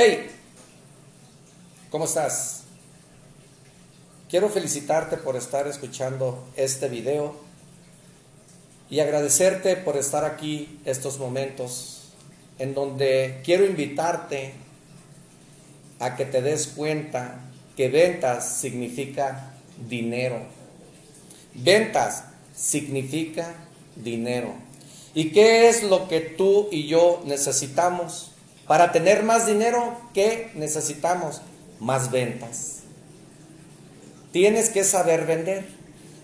Hey, ¿cómo estás? Quiero felicitarte por estar escuchando este video y agradecerte por estar aquí estos momentos en donde quiero invitarte a que te des cuenta que ventas significa dinero. Ventas significa dinero. ¿Y qué es lo que tú y yo necesitamos? Para tener más dinero, ¿qué necesitamos? Más ventas. Tienes que saber vender.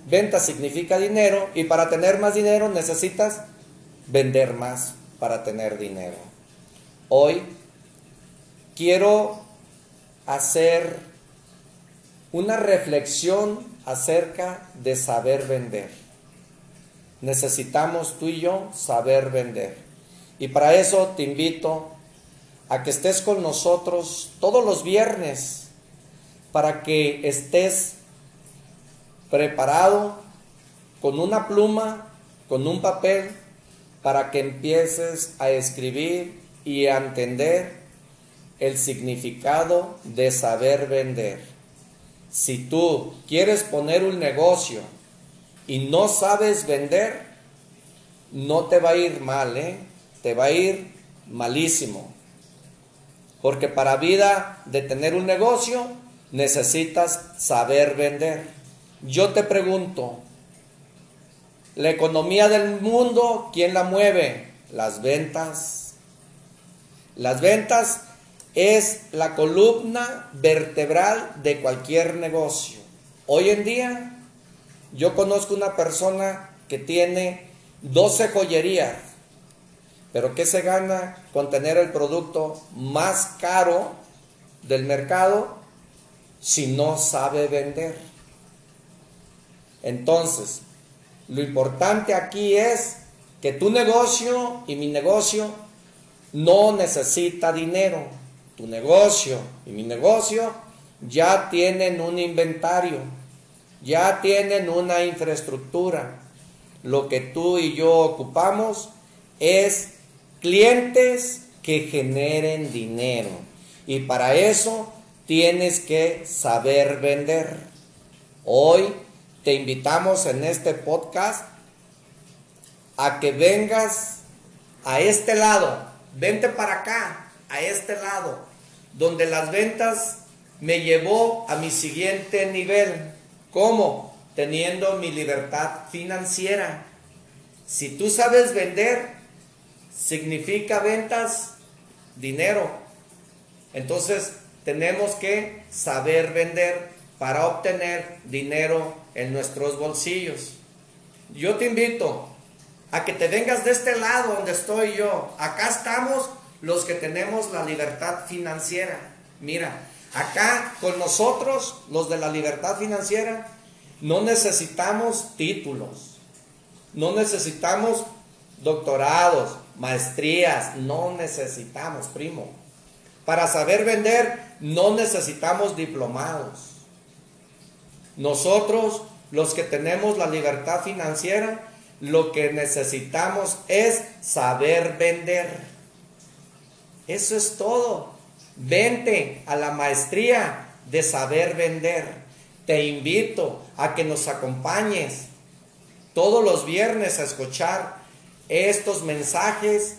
Venta significa dinero y para tener más dinero necesitas vender más para tener dinero. Hoy quiero hacer una reflexión acerca de saber vender. Necesitamos tú y yo saber vender. Y para eso te invito a que estés con nosotros todos los viernes para que estés preparado con una pluma, con un papel, para que empieces a escribir y a entender el significado de saber vender. Si tú quieres poner un negocio y no sabes vender, no te va a ir mal, ¿eh? te va a ir malísimo. Porque para vida de tener un negocio necesitas saber vender. Yo te pregunto, la economía del mundo, ¿quién la mueve? Las ventas. Las ventas es la columna vertebral de cualquier negocio. Hoy en día yo conozco una persona que tiene 12 joyerías pero ¿qué se gana con tener el producto más caro del mercado si no sabe vender? Entonces, lo importante aquí es que tu negocio y mi negocio no necesita dinero. Tu negocio y mi negocio ya tienen un inventario, ya tienen una infraestructura. Lo que tú y yo ocupamos es clientes que generen dinero. Y para eso tienes que saber vender. Hoy te invitamos en este podcast a que vengas a este lado, vente para acá, a este lado, donde las ventas me llevó a mi siguiente nivel. ¿Cómo? Teniendo mi libertad financiera. Si tú sabes vender, significa ventas, dinero. Entonces tenemos que saber vender para obtener dinero en nuestros bolsillos. Yo te invito a que te vengas de este lado donde estoy yo. Acá estamos los que tenemos la libertad financiera. Mira, acá con nosotros, los de la libertad financiera, no necesitamos títulos, no necesitamos doctorados, maestrías, no necesitamos, primo. Para saber vender, no necesitamos diplomados. Nosotros, los que tenemos la libertad financiera, lo que necesitamos es saber vender. Eso es todo. Vente a la maestría de saber vender. Te invito a que nos acompañes todos los viernes a escuchar estos mensajes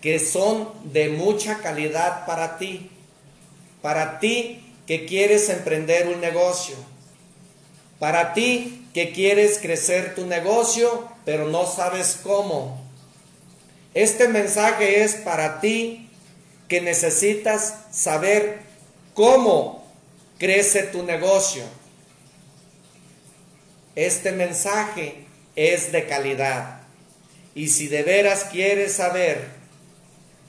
que son de mucha calidad para ti, para ti que quieres emprender un negocio, para ti que quieres crecer tu negocio, pero no sabes cómo. Este mensaje es para ti que necesitas saber cómo crece tu negocio. Este mensaje es de calidad. Y si de veras quieres saber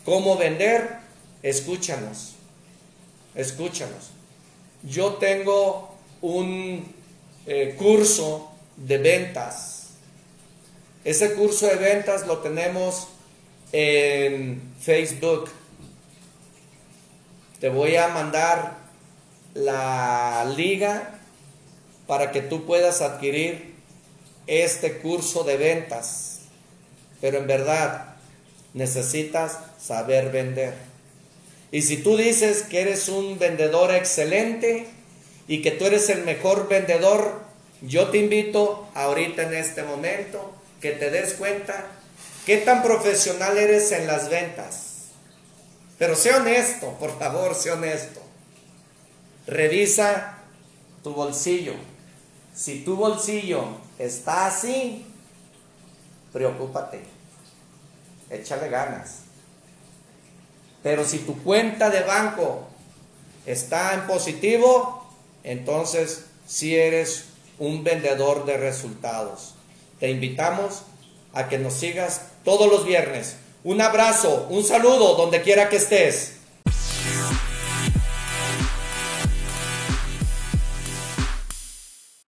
cómo vender, escúchanos. Escúchanos. Yo tengo un eh, curso de ventas. Ese curso de ventas lo tenemos en Facebook. Te voy a mandar la liga para que tú puedas adquirir este curso de ventas. Pero en verdad necesitas saber vender. Y si tú dices que eres un vendedor excelente y que tú eres el mejor vendedor, yo te invito ahorita en este momento que te des cuenta qué tan profesional eres en las ventas. Pero sé honesto, por favor, sé honesto. Revisa tu bolsillo. Si tu bolsillo está así, preocúpate. Échale ganas. Pero si tu cuenta de banco está en positivo, entonces si eres un vendedor de resultados. Te invitamos a que nos sigas todos los viernes. Un abrazo, un saludo donde quiera que estés.